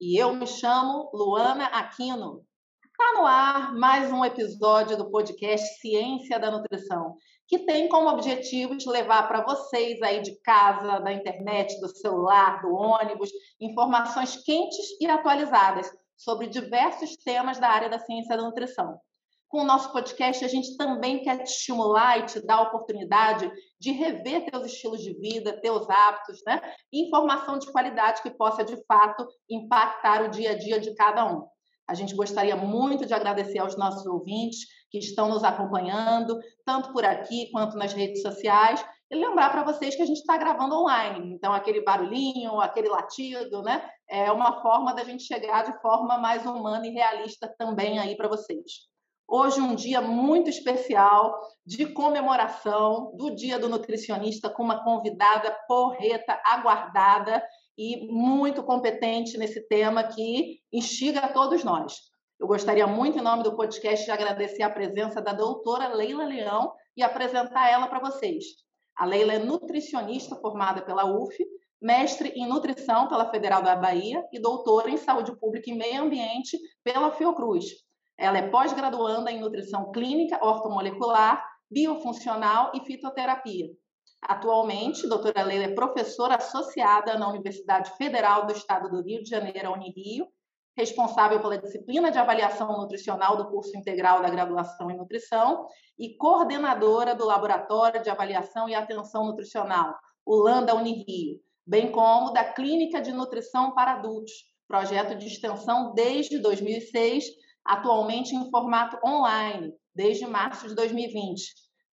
E eu me chamo Luana Aquino. Está no ar mais um episódio do podcast Ciência da Nutrição, que tem como objetivo te levar para vocês aí de casa, da internet, do celular, do ônibus, informações quentes e atualizadas sobre diversos temas da área da ciência da nutrição. Com o nosso podcast, a gente também quer te estimular e te dar a oportunidade de rever teus estilos de vida, teus hábitos, né? Informação de qualidade que possa, de fato, impactar o dia a dia de cada um. A gente gostaria muito de agradecer aos nossos ouvintes que estão nos acompanhando, tanto por aqui quanto nas redes sociais, e lembrar para vocês que a gente está gravando online. Então, aquele barulhinho, aquele latido, né? É uma forma da gente chegar de forma mais humana e realista também aí para vocês. Hoje, um dia muito especial de comemoração do Dia do Nutricionista, com uma convidada porreta, aguardada e muito competente nesse tema que instiga a todos nós. Eu gostaria muito, em nome do podcast, de agradecer a presença da doutora Leila Leão e apresentar ela para vocês. A Leila é nutricionista formada pela UF, mestre em nutrição pela Federal da Bahia e doutora em saúde pública e meio ambiente pela Fiocruz. Ela é pós-graduanda em nutrição clínica, ortomolecular, biofuncional e fitoterapia. Atualmente, a doutora Leila é professora associada na Universidade Federal do Estado do Rio de Janeiro, Unirio, responsável pela disciplina de avaliação nutricional do curso integral da graduação em nutrição e coordenadora do Laboratório de Avaliação e Atenção Nutricional, o LANDA Unirio, bem como da Clínica de Nutrição para Adultos, projeto de extensão desde 2006 atualmente em formato online, desde março de 2020.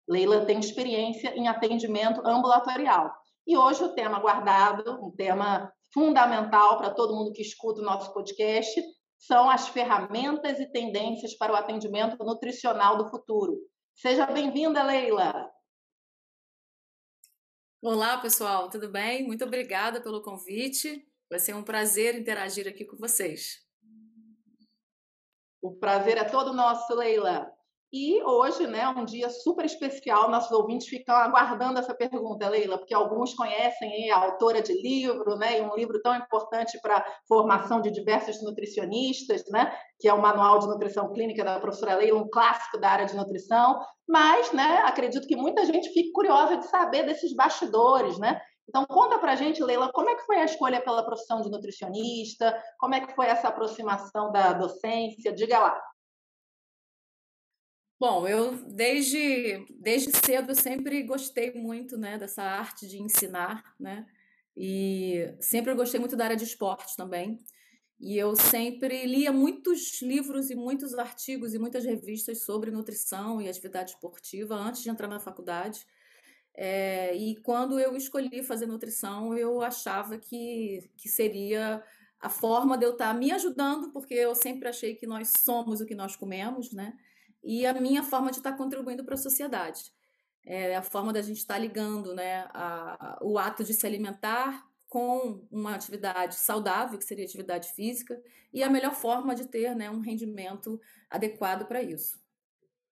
Leila tem experiência em atendimento ambulatorial. E hoje o tema guardado, um tema fundamental para todo mundo que escuta o nosso podcast, são as ferramentas e tendências para o atendimento nutricional do futuro. Seja bem-vinda, Leila! Olá, pessoal, tudo bem? Muito obrigada pelo convite. Vai ser um prazer interagir aqui com vocês. O prazer é todo nosso, Leila. E hoje, né, um dia super especial, nossos ouvintes ficam aguardando essa pergunta, Leila, porque alguns conhecem a autora de livro, né, e um livro tão importante para a formação de diversos nutricionistas, né, que é o Manual de Nutrição Clínica da professora Leila, um clássico da área de nutrição, mas, né, acredito que muita gente fique curiosa de saber desses bastidores, né, então, conta para a gente, Leila, como é que foi a escolha pela profissão de nutricionista? Como é que foi essa aproximação da docência? Diga lá. Bom, eu desde, desde cedo sempre gostei muito né, dessa arte de ensinar, né? E sempre gostei muito da área de esporte também. E eu sempre lia muitos livros e muitos artigos e muitas revistas sobre nutrição e atividade esportiva antes de entrar na faculdade. É, e quando eu escolhi fazer nutrição, eu achava que, que seria a forma de eu estar me ajudando, porque eu sempre achei que nós somos o que nós comemos, né? E a minha forma de estar contribuindo para a sociedade. É a forma da gente estar ligando né, a, a, o ato de se alimentar com uma atividade saudável, que seria atividade física, e a melhor forma de ter né, um rendimento adequado para isso.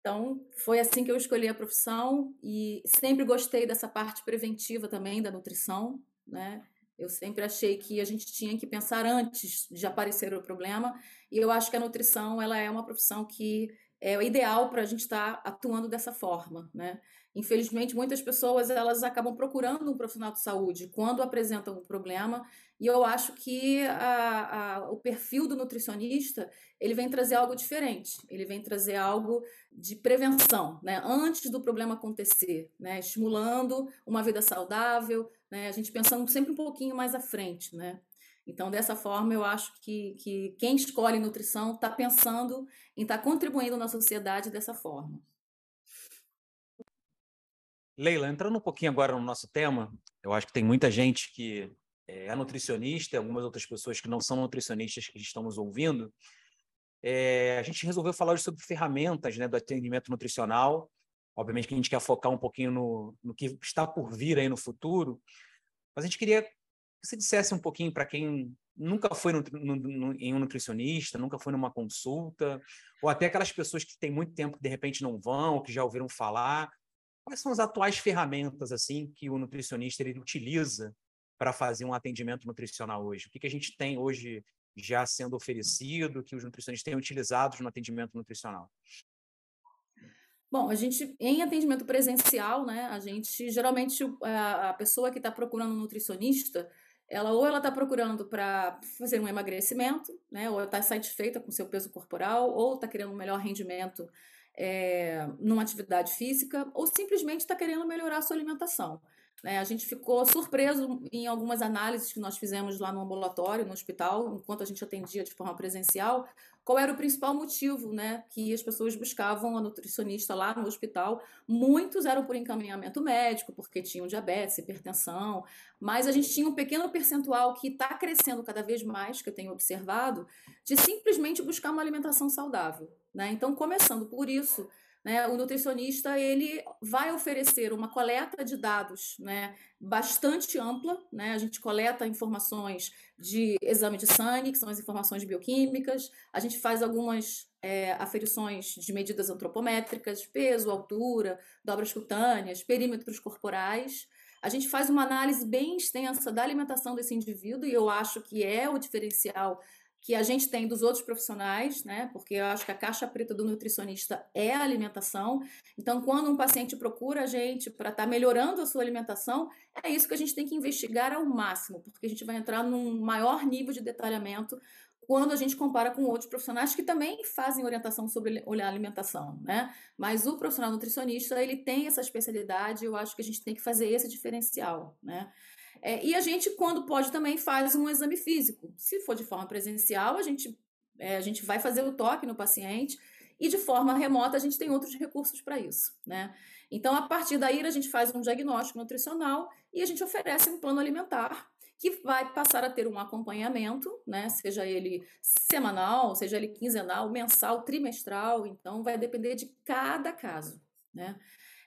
Então, foi assim que eu escolhi a profissão e sempre gostei dessa parte preventiva também da nutrição, né? Eu sempre achei que a gente tinha que pensar antes de aparecer o problema, e eu acho que a nutrição ela é uma profissão que é ideal para a gente estar tá atuando dessa forma, né? Infelizmente, muitas pessoas elas acabam procurando um profissional de saúde quando apresentam um problema, e eu acho que a, a, o perfil do nutricionista ele vem trazer algo diferente, ele vem trazer algo de prevenção, né? antes do problema acontecer, né? estimulando uma vida saudável, né? a gente pensando sempre um pouquinho mais à frente. Né? Então, dessa forma, eu acho que, que quem escolhe nutrição está pensando em estar tá contribuindo na sociedade dessa forma. Leila, entrando um pouquinho agora no nosso tema, eu acho que tem muita gente que é nutricionista, algumas outras pessoas que não são nutricionistas que estão nos ouvindo, é, a gente resolveu falar hoje sobre ferramentas né, do atendimento nutricional. Obviamente que a gente quer focar um pouquinho no, no que está por vir aí no futuro, mas a gente queria que você dissesse um pouquinho para quem nunca foi no, no, em um nutricionista, nunca foi numa consulta, ou até aquelas pessoas que têm muito tempo que de repente não vão, que já ouviram falar. Quais são as atuais ferramentas assim que o nutricionista ele utiliza para fazer um atendimento nutricional hoje? O que, que a gente tem hoje já sendo oferecido, que os nutricionistas têm utilizado no atendimento nutricional? Bom, a gente, em atendimento presencial, né, a gente, geralmente, a, a pessoa que está procurando um nutricionista, ela ou ela está procurando para fazer um emagrecimento, né, ou está satisfeita com seu peso corporal, ou está querendo um melhor rendimento é, numa atividade física, ou simplesmente está querendo melhorar a sua alimentação. Né? A gente ficou surpreso em algumas análises que nós fizemos lá no ambulatório, no hospital, enquanto a gente atendia de forma presencial, qual era o principal motivo né, que as pessoas buscavam a nutricionista lá no hospital. Muitos eram por encaminhamento médico, porque tinham diabetes, hipertensão, mas a gente tinha um pequeno percentual que está crescendo cada vez mais, que eu tenho observado, de simplesmente buscar uma alimentação saudável. Né? Então, começando por isso, né, o nutricionista ele vai oferecer uma coleta de dados né, bastante ampla. Né? A gente coleta informações de exame de sangue, que são as informações bioquímicas, a gente faz algumas é, aferições de medidas antropométricas, peso, altura, dobras cutâneas, perímetros corporais. A gente faz uma análise bem extensa da alimentação desse indivíduo, e eu acho que é o diferencial que a gente tem dos outros profissionais, né? Porque eu acho que a caixa preta do nutricionista é a alimentação. Então, quando um paciente procura a gente para estar tá melhorando a sua alimentação, é isso que a gente tem que investigar ao máximo, porque a gente vai entrar num maior nível de detalhamento quando a gente compara com outros profissionais que também fazem orientação sobre alimentação, né? Mas o profissional nutricionista, ele tem essa especialidade, eu acho que a gente tem que fazer esse diferencial, né? É, e a gente, quando pode, também faz um exame físico. Se for de forma presencial, a gente, é, a gente vai fazer o toque no paciente e de forma remota a gente tem outros recursos para isso, né? Então, a partir daí, a gente faz um diagnóstico nutricional e a gente oferece um plano alimentar que vai passar a ter um acompanhamento, né? Seja ele semanal, seja ele quinzenal, mensal, trimestral, então vai depender de cada caso, né?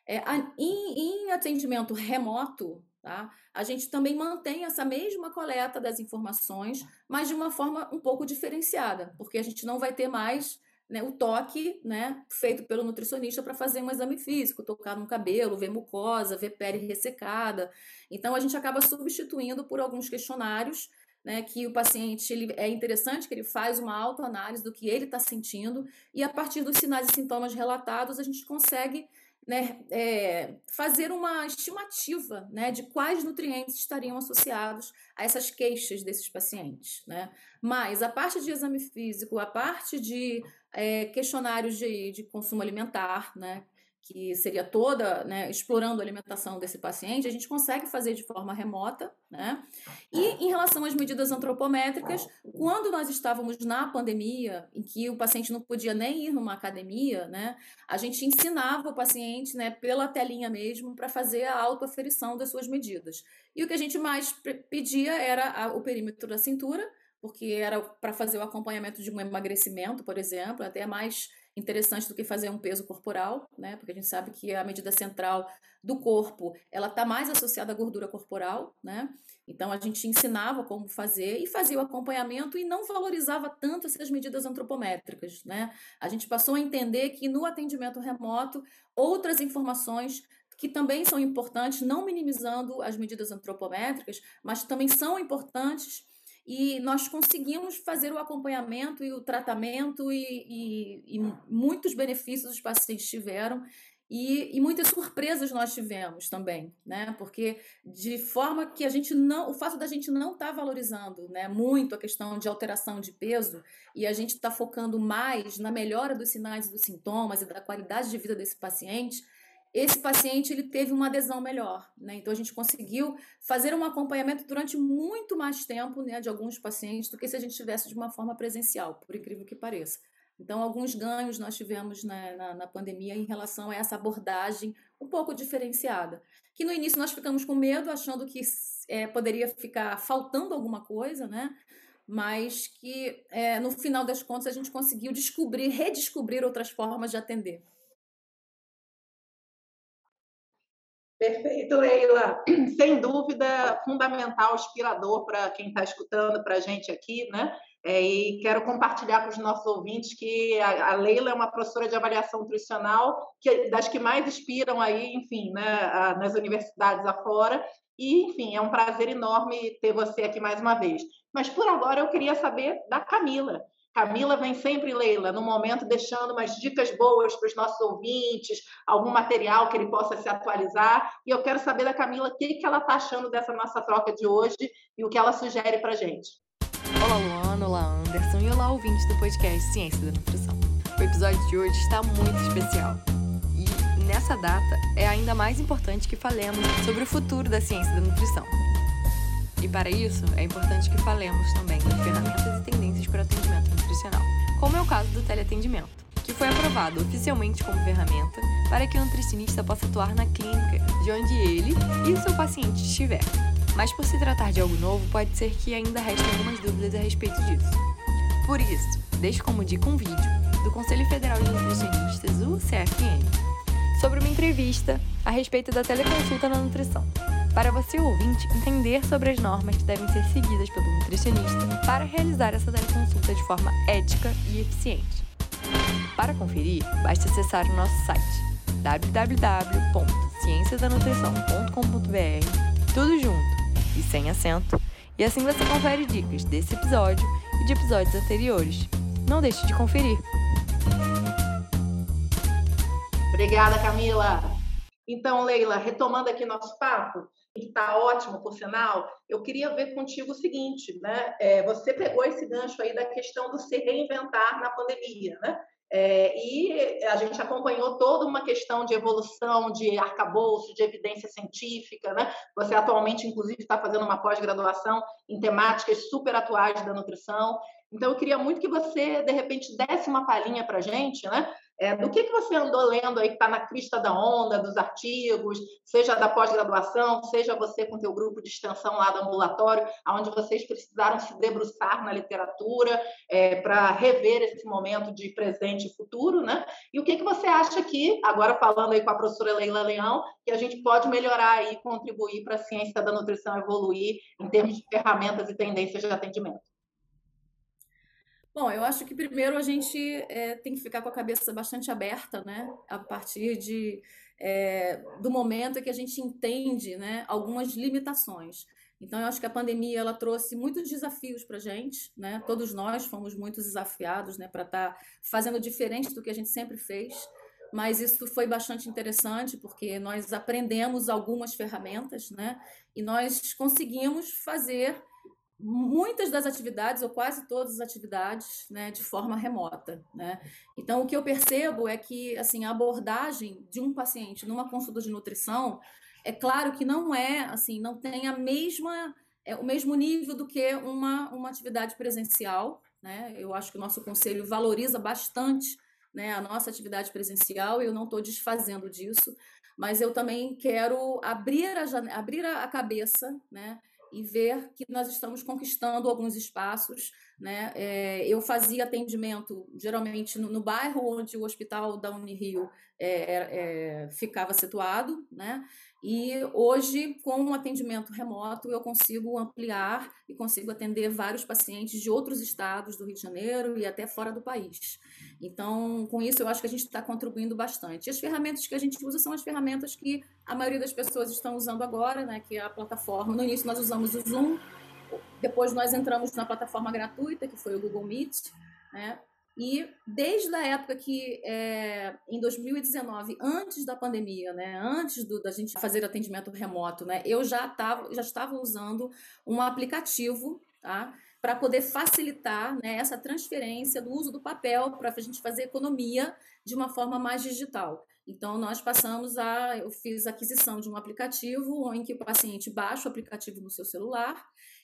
É, em, em atendimento remoto, Tá? A gente também mantém essa mesma coleta das informações, mas de uma forma um pouco diferenciada, porque a gente não vai ter mais né, o toque né, feito pelo nutricionista para fazer um exame físico, tocar no cabelo, ver mucosa, ver pele ressecada. Então, a gente acaba substituindo por alguns questionários né, que o paciente ele, é interessante que ele faz uma autoanálise do que ele está sentindo e a partir dos sinais e sintomas relatados a gente consegue né, é, fazer uma estimativa né, de quais nutrientes estariam associados a essas queixas desses pacientes. Né? Mas a parte de exame físico, a parte de é, questionários de, de consumo alimentar, né, que seria toda, né, explorando a alimentação desse paciente, a gente consegue fazer de forma remota, né? E em relação às medidas antropométricas, quando nós estávamos na pandemia, em que o paciente não podia nem ir numa academia, né, a gente ensinava o paciente, né, pela telinha mesmo, para fazer a autoaferição das suas medidas. E o que a gente mais pedia era a, o perímetro da cintura, porque era para fazer o acompanhamento de um emagrecimento, por exemplo, até mais interessante do que fazer um peso corporal, né? Porque a gente sabe que a medida central do corpo, ela está mais associada à gordura corporal, né? Então a gente ensinava como fazer e fazia o acompanhamento e não valorizava tanto essas medidas antropométricas, né? A gente passou a entender que no atendimento remoto outras informações que também são importantes, não minimizando as medidas antropométricas, mas também são importantes e nós conseguimos fazer o acompanhamento e o tratamento e, e, e muitos benefícios os pacientes tiveram e, e, muitas surpresas nós tivemos também, né? Porque de forma que a gente não, o fato da gente não estar tá valorizando, né, muito a questão de alteração de peso e a gente está focando mais na melhora dos sinais e dos sintomas e da qualidade de vida desse paciente, esse paciente ele teve uma adesão melhor, né? Então a gente conseguiu fazer um acompanhamento durante muito mais tempo, né, de alguns pacientes do que se a gente tivesse de uma forma presencial, por incrível que pareça. Então alguns ganhos nós tivemos na, na, na pandemia em relação a essa abordagem um pouco diferenciada, que no início nós ficamos com medo, achando que é, poderia ficar faltando alguma coisa, né? mas que é, no final das contas a gente conseguiu descobrir, redescobrir outras formas de atender. Perfeito, Leila. Sem dúvida, fundamental, inspirador para quem está escutando, para a gente aqui, né? É, e quero compartilhar com os nossos ouvintes que a, a, Leila é uma professora de avaliação nutricional que, das que mais inspiram aí, enfim, né, a, nas universidades afora. E, enfim, é um prazer enorme ter você aqui mais uma vez. Mas por agora eu queria saber da Camila. Camila vem sempre, Leila, no momento deixando umas dicas boas para os nossos ouvintes, algum material que ele possa se atualizar. E eu quero saber da Camila o que, que ela está achando dessa nossa troca de hoje e o que ela sugere para gente. Olá, Luana, olá, Anderson e olá, ouvintes do podcast Ciência da Nutrição. O episódio de hoje está muito especial. E nessa data é ainda mais importante que falemos sobre o futuro da ciência da nutrição. E para isso, é importante que falemos também das ferramentas e tendências para atendimento nutricional, como é o caso do teleatendimento, que foi aprovado oficialmente como ferramenta para que o nutricionista possa atuar na clínica de onde ele e o seu paciente estiver. Mas por se tratar de algo novo, pode ser que ainda restem algumas dúvidas a respeito disso. Por isso, deixo como dica um vídeo do Conselho Federal de Nutricionistas, o CFN, sobre uma entrevista a respeito da teleconsulta na nutrição para você ouvinte entender sobre as normas que devem ser seguidas pelo nutricionista para realizar essa teleconsulta de forma ética e eficiente. Para conferir, basta acessar o nosso site www.cienciasdanutrição.com.br, tudo junto e sem acento, e assim você confere dicas desse episódio e de episódios anteriores. Não deixe de conferir. Obrigada, Camila. Então, Leila, retomando aqui nosso papo, que está ótimo, por sinal, eu queria ver contigo o seguinte, né? É, você pegou esse gancho aí da questão do se reinventar na pandemia, né? É, e a gente acompanhou toda uma questão de evolução, de arcabouço, de evidência científica. Né? Você atualmente, inclusive, está fazendo uma pós-graduação em temáticas super atuais da nutrição. Então, eu queria muito que você, de repente, desse uma palhinha para a gente, né? É, do que, que você andou lendo aí que está na crista da onda, dos artigos, seja da pós-graduação, seja você com teu grupo de extensão lá do ambulatório, onde vocês precisaram se debruçar na literatura é, para rever esse momento de presente e futuro, né? E o que, que você acha que, agora falando aí com a professora Leila Leão, que a gente pode melhorar e contribuir para a ciência da nutrição evoluir em termos de ferramentas e tendências de atendimento? Bom, eu acho que primeiro a gente é, tem que ficar com a cabeça bastante aberta, né? A partir de, é, do momento que a gente entende né, algumas limitações. Então, eu acho que a pandemia ela trouxe muitos desafios para a gente, né? Todos nós fomos muito desafiados, né, para estar tá fazendo diferente do que a gente sempre fez. Mas isso foi bastante interessante porque nós aprendemos algumas ferramentas, né? E nós conseguimos fazer muitas das atividades, ou quase todas as atividades, né, de forma remota. Né? Então, o que eu percebo é que assim, a abordagem de um paciente numa consulta de nutrição, é claro que não é, assim, não tem a mesma, é, o mesmo nível do que uma, uma atividade presencial. Né? Eu acho que o nosso conselho valoriza bastante né, a nossa atividade presencial eu não estou desfazendo disso, mas eu também quero abrir a, abrir a cabeça, né, e ver que nós estamos conquistando alguns espaços. Né? É, eu fazia atendimento geralmente no, no, bairro onde o hospital da Unirio é, é, ficava situado, né? E hoje, com o atendimento remoto, eu consigo ampliar e consigo atender vários pacientes de outros estados do Rio de Janeiro e até fora do país. Então, com isso, eu acho que a gente está contribuindo bastante. E as ferramentas que a gente usa são as ferramentas que a maioria das pessoas estão usando agora, né? Que é a plataforma. No início, nós usamos o Zoom, depois nós entramos na plataforma gratuita, que foi o Google Meet, né? E desde a época que, é, em 2019, antes da pandemia, né, antes do, da gente fazer atendimento remoto, né, eu já, tava, já estava usando um aplicativo tá, para poder facilitar né, essa transferência do uso do papel para a gente fazer economia de uma forma mais digital. Então, nós passamos a. Eu fiz a aquisição de um aplicativo em que o paciente baixa o aplicativo no seu celular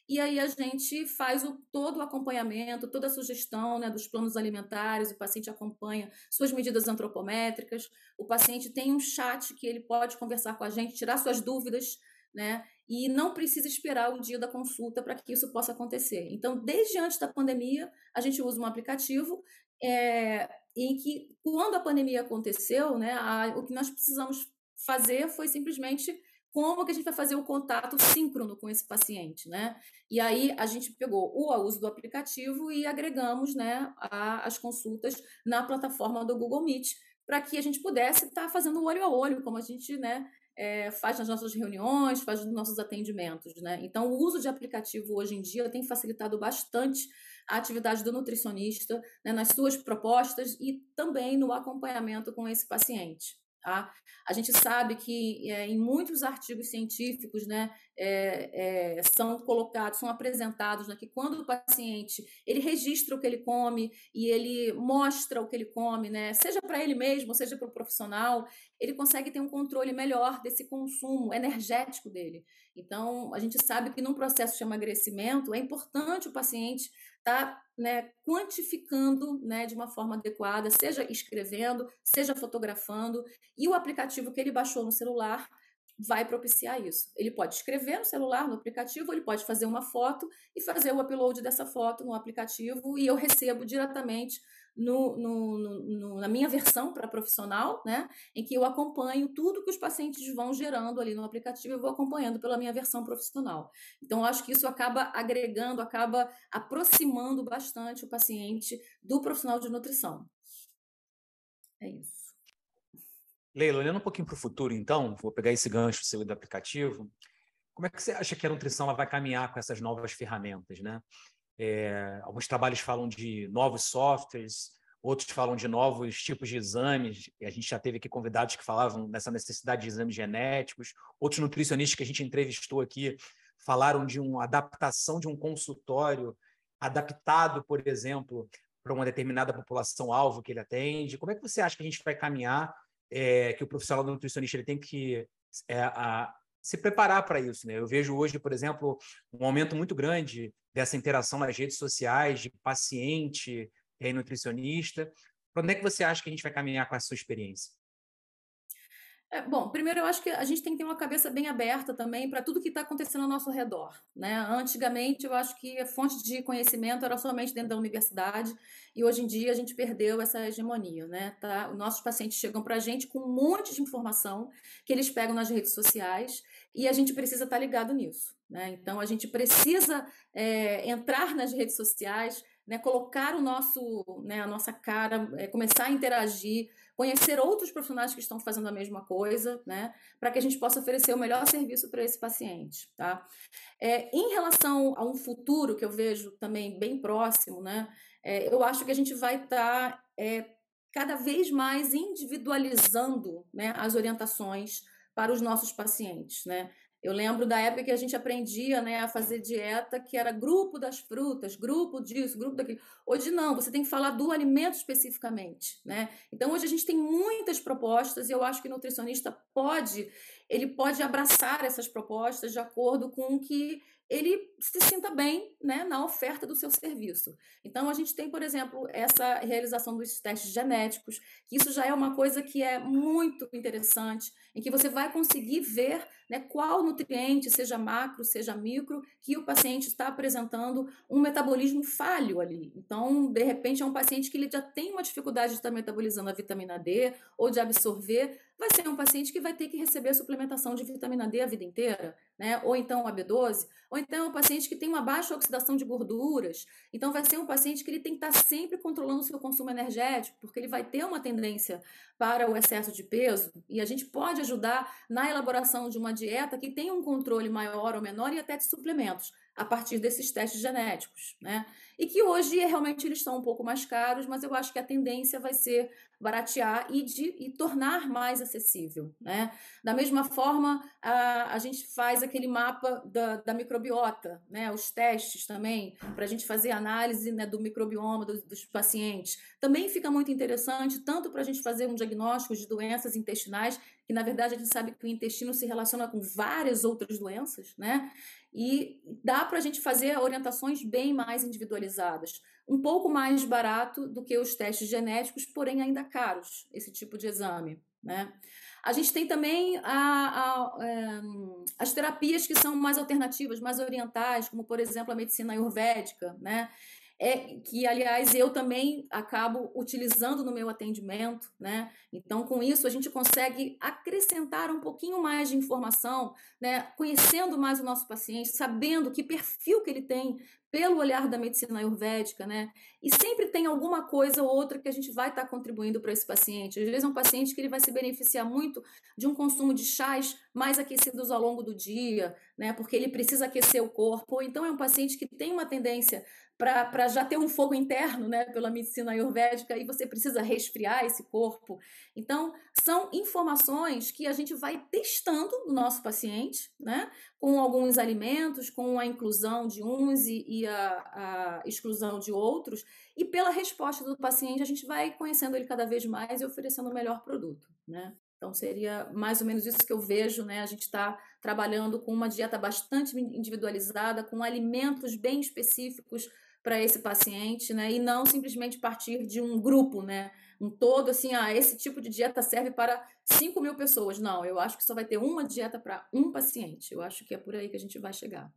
e aí a gente faz o, todo o acompanhamento, toda a sugestão né, dos planos alimentares, o paciente acompanha suas medidas antropométricas, o paciente tem um chat que ele pode conversar com a gente, tirar suas dúvidas né? E não precisa esperar o dia da consulta para que isso possa acontecer. Então, desde antes da pandemia, a gente usa um aplicativo é, em que, quando a pandemia aconteceu, né, a, o que nós precisamos fazer foi simplesmente como que a gente vai fazer o contato síncrono com esse paciente, né? E aí a gente pegou o uso do aplicativo e agregamos, né, a, as consultas na plataforma do Google Meet para que a gente pudesse estar tá fazendo olho a olho, como a gente, né, é, faz nas nossas reuniões, faz nos nossos atendimentos, né? Então, o uso de aplicativo hoje em dia tem facilitado bastante a atividade do nutricionista né, nas suas propostas e também no acompanhamento com esse paciente. Tá? A gente sabe que é, em muitos artigos científicos né, é, é, são colocados, são apresentados né, que quando o paciente ele registra o que ele come e ele mostra o que ele come, né, seja para ele mesmo, seja para o profissional, ele consegue ter um controle melhor desse consumo energético dele. Então, a gente sabe que num processo de emagrecimento é importante o paciente estar tá, né, quantificando né, de uma forma adequada, seja escrevendo, seja fotografando, e o aplicativo que ele baixou no celular vai propiciar isso. Ele pode escrever no celular, no aplicativo, ele pode fazer uma foto e fazer o upload dessa foto no aplicativo e eu recebo diretamente no, no, no, na minha versão para profissional, né, em que eu acompanho tudo que os pacientes vão gerando ali no aplicativo, eu vou acompanhando pela minha versão profissional. Então, acho que isso acaba agregando, acaba aproximando bastante o paciente do profissional de nutrição. É isso. Leila, olhando um pouquinho para o futuro, então, vou pegar esse gancho seu do aplicativo. Como é que você acha que a nutrição vai caminhar com essas novas ferramentas, né? É, alguns trabalhos falam de novos softwares, outros falam de novos tipos de exames. E a gente já teve aqui convidados que falavam dessa necessidade de exames genéticos. Outros nutricionistas que a gente entrevistou aqui falaram de uma adaptação de um consultório adaptado, por exemplo, para uma determinada população-alvo que ele atende. Como é que você acha que a gente vai caminhar? É, que o profissional nutricionista ele tem que é, a, se preparar para isso. Né? Eu vejo hoje, por exemplo, um aumento muito grande dessa interação nas redes sociais, de paciente e nutricionista. Para onde é que você acha que a gente vai caminhar com essa sua experiência? É, bom, primeiro eu acho que a gente tem que ter uma cabeça bem aberta também para tudo que está acontecendo ao nosso redor. Né? Antigamente, eu acho que a fonte de conhecimento era somente dentro da universidade e hoje em dia a gente perdeu essa hegemonia. Né? Tá? Os nossos pacientes chegam para a gente com um monte de informação que eles pegam nas redes sociais e a gente precisa estar tá ligado nisso. Né? Então, a gente precisa é, entrar nas redes sociais, né, colocar o nosso, né, a nossa cara, é, começar a interagir, conhecer outros profissionais que estão fazendo a mesma coisa, né, para que a gente possa oferecer o melhor serviço para esse paciente. Tá? É, em relação a um futuro que eu vejo também bem próximo, né, é, eu acho que a gente vai estar tá, é, cada vez mais individualizando né, as orientações para os nossos pacientes. Né? Eu lembro da época que a gente aprendia né, a fazer dieta, que era grupo das frutas, grupo disso, grupo daquilo. Hoje não, você tem que falar do alimento especificamente. Né? Então, hoje a gente tem muitas propostas e eu acho que o nutricionista pode, ele pode abraçar essas propostas de acordo com o que ele se sinta bem né, na oferta do seu serviço. Então, a gente tem, por exemplo, essa realização dos testes genéticos, que isso já é uma coisa que é muito interessante, em que você vai conseguir ver né, qual nutriente, seja macro, seja micro, que o paciente está apresentando um metabolismo falho ali. Então, de repente, é um paciente que ele já tem uma dificuldade de estar metabolizando a vitamina D ou de absorver, vai ser um paciente que vai ter que receber suplementação de vitamina D a vida inteira, né? ou então a B12, ou então é um paciente que tem uma baixa oxidação de gorduras, então vai ser um paciente que ele tem que estar sempre controlando o seu consumo energético, porque ele vai ter uma tendência para o excesso de peso, e a gente pode ajudar na elaboração de uma dieta que tenha um controle maior ou menor e até de suplementos a partir desses testes genéticos, né? E que hoje realmente eles estão um pouco mais caros, mas eu acho que a tendência vai ser baratear e, de, e tornar mais acessível, né? Da mesma forma, a, a gente faz aquele mapa da, da microbiota, né? Os testes também, para a gente fazer análise né, do microbioma dos, dos pacientes. Também fica muito interessante, tanto para a gente fazer um diagnóstico de doenças intestinais, que na verdade a gente sabe que o intestino se relaciona com várias outras doenças, né? E dá para a gente fazer orientações bem mais individualizadas. Um pouco mais barato do que os testes genéticos, porém ainda caros, esse tipo de exame. Né? A gente tem também a, a, é, as terapias que são mais alternativas, mais orientais, como, por exemplo, a medicina ayurvédica, né? É que, aliás, eu também acabo utilizando no meu atendimento, né? Então, com isso, a gente consegue acrescentar um pouquinho mais de informação, né? Conhecendo mais o nosso paciente, sabendo que perfil que ele tem pelo olhar da medicina ayurvédica, né? E sempre tem alguma coisa ou outra que a gente vai estar contribuindo para esse paciente. Às vezes é um paciente que ele vai se beneficiar muito de um consumo de chás mais aquecidos ao longo do dia, né? Porque ele precisa aquecer o corpo. Ou então é um paciente que tem uma tendência para já ter um fogo interno, né, pela medicina ayurvédica, e você precisa resfriar esse corpo. Então, são informações que a gente vai testando no nosso paciente, né, com alguns alimentos, com a inclusão de uns e, e a, a, exclusão de outros, e pela resposta do paciente, a gente vai conhecendo ele cada vez mais e oferecendo o melhor produto, né. Então, seria mais ou menos isso que eu vejo, né? A gente está trabalhando com uma dieta bastante individualizada, com alimentos bem específicos para esse paciente, né? E não simplesmente partir de um grupo, né? Um todo, assim, ah, esse tipo de dieta serve para 5 mil pessoas. Não, eu acho que só vai ter uma dieta para um paciente. Eu acho que é por aí que a gente vai chegar.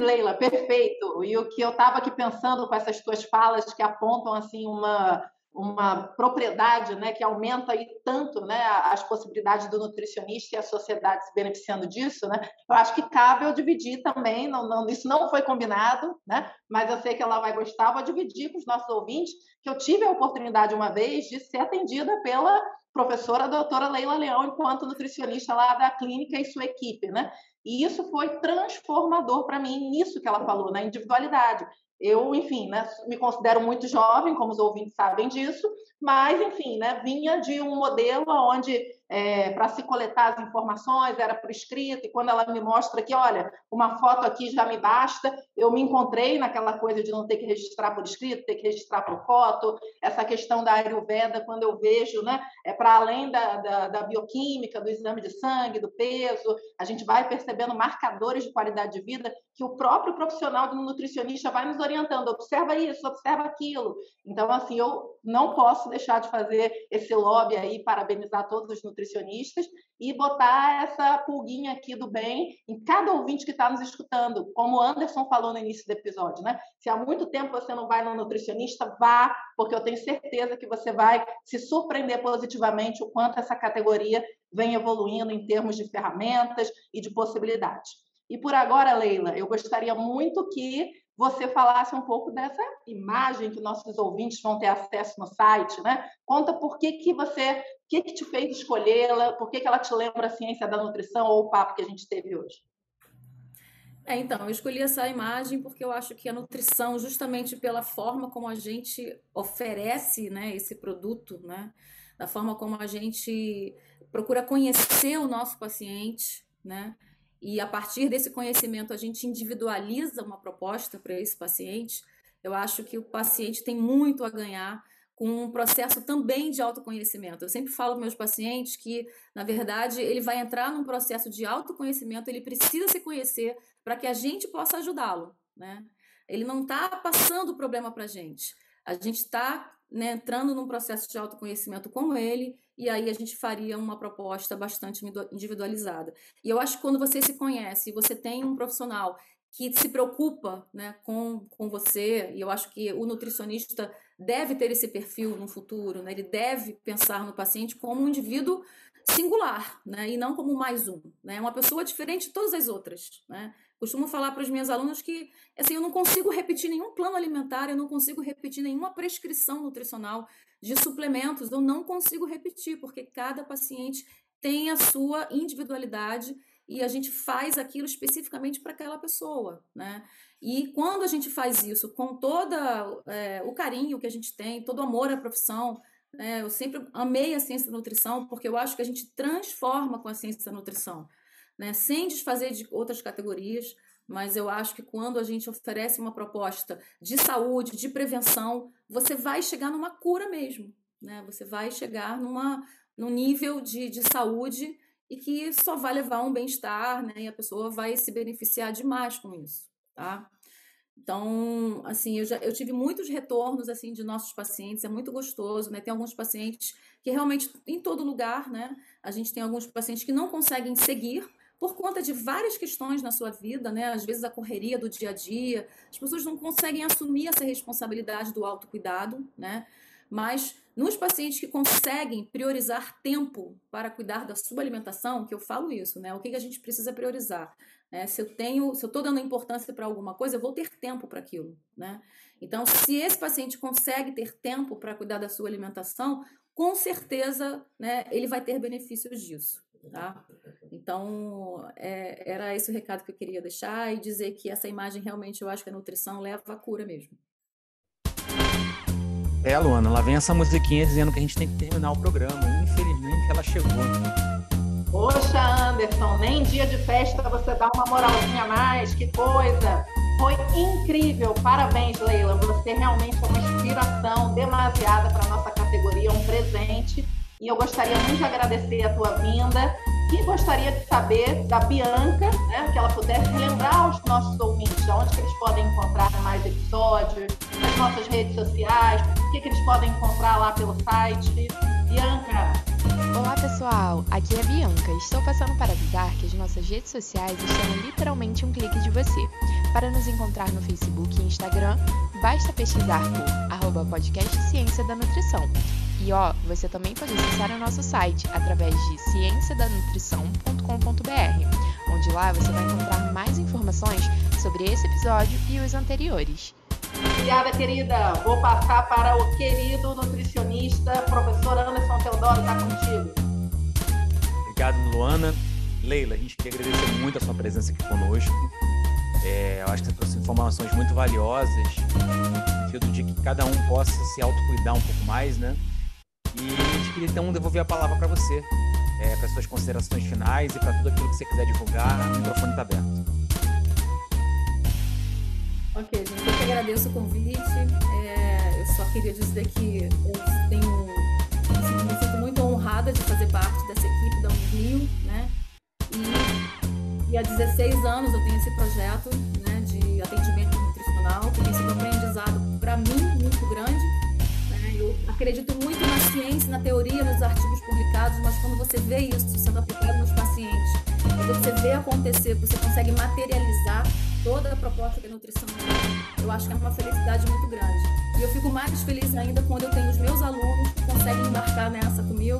Leila, perfeito. E o que eu estava aqui pensando com essas tuas falas que apontam assim uma uma propriedade né, que aumenta aí tanto né, as possibilidades do nutricionista e a sociedade se beneficiando disso, né, eu acho que cabe eu dividir também, não, não, isso não foi combinado, né, mas eu sei que ela vai gostar, vou dividir com os nossos ouvintes, que eu tive a oportunidade uma vez de ser atendida pela professora doutora Leila Leão, enquanto nutricionista lá da clínica e sua equipe, né? E isso foi transformador para mim nisso que ela falou, na individualidade. Eu, enfim, né, me considero muito jovem, como os ouvintes sabem disso, mas, enfim, né, vinha de um modelo onde é, para se coletar as informações, era por escrito, e quando ela me mostra que, olha, uma foto aqui já me basta, eu me encontrei naquela coisa de não ter que registrar por escrito, ter que registrar por foto, essa questão da Ayurveda, quando eu vejo, né, é para além da, da, da, bioquímica, do exame de sangue, do peso, a gente vai percebendo marcadores de qualidade de vida que o próprio profissional do nutricionista vai nos orientando, observa isso, observa aquilo. Então, assim, eu não posso deixar de fazer esse lobby aí, parabenizar todos os nutricionistas e botar essa pulguinha aqui do bem em cada ouvinte que está nos escutando, como o Anderson falou no início do episódio, né? Se há muito tempo você não vai no nutricionista, vá, porque eu tenho certeza que você vai se surpreender positivamente o quanto essa categoria vem evoluindo em termos de ferramentas e de possibilidades. E por agora, Leila, eu gostaria muito que você falasse um pouco dessa imagem que nossos ouvintes vão ter acesso no site, né? Conta por que, que você, o que, que te fez escolhê-la, por que, que ela te lembra a ciência da nutrição ou o papo que a gente teve hoje. É, então, eu escolhi essa imagem porque eu acho que a nutrição, justamente pela forma como a gente oferece né, esse produto, né, da forma como a gente procura conhecer o nosso paciente, né, e a partir desse conhecimento a gente individualiza uma proposta para esse paciente, eu acho que o paciente tem muito a ganhar com um processo também de autoconhecimento. Eu sempre falo para meus pacientes que, na verdade, ele vai entrar num processo de autoconhecimento, ele precisa se conhecer para que a gente possa ajudá-lo. Né? Ele não está passando o problema para a gente. A gente está né, entrando num processo de autoconhecimento com ele e aí a gente faria uma proposta bastante individualizada. E eu acho que quando você se conhece, você tem um profissional que se preocupa né, com, com você, e eu acho que o nutricionista deve ter esse perfil no futuro, né, ele deve pensar no paciente como um indivíduo singular, né, e não como mais um, né, uma pessoa diferente de todas as outras, né, Costumo falar para os meus alunos que assim, eu não consigo repetir nenhum plano alimentar, eu não consigo repetir nenhuma prescrição nutricional de suplementos, eu não consigo repetir, porque cada paciente tem a sua individualidade e a gente faz aquilo especificamente para aquela pessoa, né? E quando a gente faz isso com todo é, o carinho que a gente tem, todo o amor à profissão, né? eu sempre amei a ciência da nutrição porque eu acho que a gente transforma com a ciência da nutrição né? sem desfazer de outras categorias, mas eu acho que quando a gente oferece uma proposta de saúde, de prevenção, você vai chegar numa cura mesmo. Né? Você vai chegar numa, num nível de, de saúde e que só vai levar um bem-estar, né? E a pessoa vai se beneficiar demais com isso, tá? Então, assim, eu, já, eu tive muitos retornos, assim, de nossos pacientes, é muito gostoso, né? Tem alguns pacientes que realmente, em todo lugar, né? A gente tem alguns pacientes que não conseguem seguir por conta de várias questões na sua vida, né? Às vezes a correria do dia a dia, as pessoas não conseguem assumir essa responsabilidade do autocuidado, né? Mas nos pacientes que conseguem priorizar tempo para cuidar da sua alimentação, que eu falo isso, né? O que, que a gente precisa priorizar? Né? Se eu tenho, se eu estou dando importância para alguma coisa, eu vou ter tempo para aquilo, né? Então, se esse paciente consegue ter tempo para cuidar da sua alimentação, com certeza, né, ele vai ter benefícios disso, tá? Então, é, era esse o recado que eu queria deixar e dizer que essa imagem realmente eu acho que a nutrição leva à cura mesmo. É, Luana, lá vem essa musiquinha dizendo que a gente tem que terminar o programa. Infelizmente, ela chegou. Poxa, Anderson, nem dia de festa você dá uma moralzinha a mais, que coisa! Foi incrível, parabéns, Leila. Você realmente é uma inspiração demasiada para nossa categoria, um presente. E eu gostaria muito de agradecer a tua vinda e gostaria de saber da Bianca, né, que ela pudesse lembrar aos nossos ouvintes onde eles podem encontrar mais episódios, nas nossas redes sociais, o que, que eles podem encontrar lá pelo site. Bianca, Olá pessoal, aqui é a Bianca. Estou passando para avisar que as nossas redes sociais estão literalmente um clique de você. Para nos encontrar no Facebook e Instagram, basta pesquisar por arroba podcast Ciência da Nutrição. E ó, você também pode acessar o nosso site através de cienciadanutrição.com.br, onde lá você vai encontrar mais informações sobre esse episódio e os anteriores. Obrigada, querida. Vou passar para o querido nutricionista, professor Anderson Teodoro, está contigo. Obrigado, Luana. Leila, a gente queria agradecer muito a sua presença aqui conosco. É, eu acho que você trouxe informações muito valiosas, no sentido de que cada um possa se autocuidar um pouco mais, né? E a gente queria então devolver a palavra para você, é, para suas considerações finais e para tudo aquilo que você quiser divulgar. O microfone está aberto. Ok, gente, eu que agradeço o convite. É, eu só queria dizer que eu tenho, me sinto muito honrada de fazer parte dessa equipe da Univio, né? E, e há 16 anos eu tenho esse projeto né, de atendimento nutricional, que tem sido um aprendizado para mim acredito muito na ciência, na teoria, nos artigos publicados, mas quando você vê isso sendo aplicado nos pacientes, quando você vê acontecer, você consegue materializar toda a proposta da nutrição, eu acho que é uma felicidade muito grande. E eu fico mais feliz ainda quando eu tenho os meus alunos que conseguem embarcar nessa comigo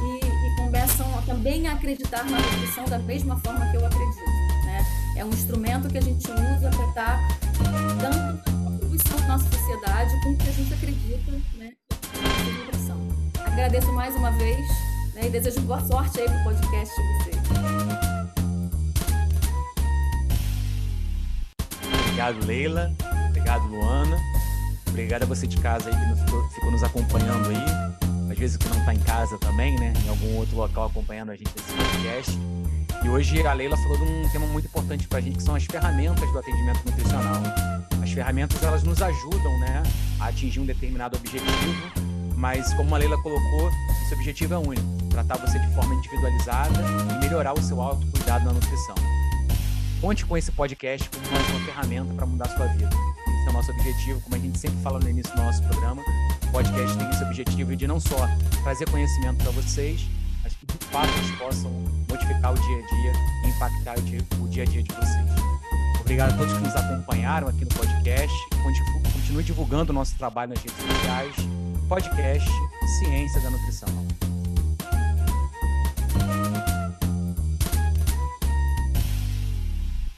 e, e começam a, também a acreditar na nutrição da mesma forma que eu acredito. Né? É um instrumento que a gente usa para estar tá dando contribuição à nossa sociedade com o que a gente acredita né. Agradeço mais uma vez né, e desejo boa sorte aí para o podcast de vocês. Obrigado, Leila. Obrigado, Luana. Obrigado a você de casa aí que ficou, ficou nos acompanhando aí. Às vezes que não está em casa também, né? Em algum outro local acompanhando a gente nesse podcast. E hoje a Leila falou de um tema muito importante para a gente, que são as ferramentas do atendimento nutricional. As ferramentas, elas nos ajudam, né? A atingir um determinado objetivo, mas como a Leila colocou, esse objetivo é único. Tratar você de forma individualizada e melhorar o seu autocuidado na nutrição. Conte com esse podcast como mais uma ferramenta para mudar a sua vida. Esse é o nosso objetivo, como a gente sempre fala no início do nosso programa. O podcast tem esse objetivo de não só trazer conhecimento para vocês, mas que de fato eles possam modificar o dia a dia e impactar o dia, o dia a dia de vocês. Obrigado a todos que nos acompanharam aqui no podcast. Continue divulgando o nosso trabalho nas redes sociais. Podcast Ciência da Nutrição.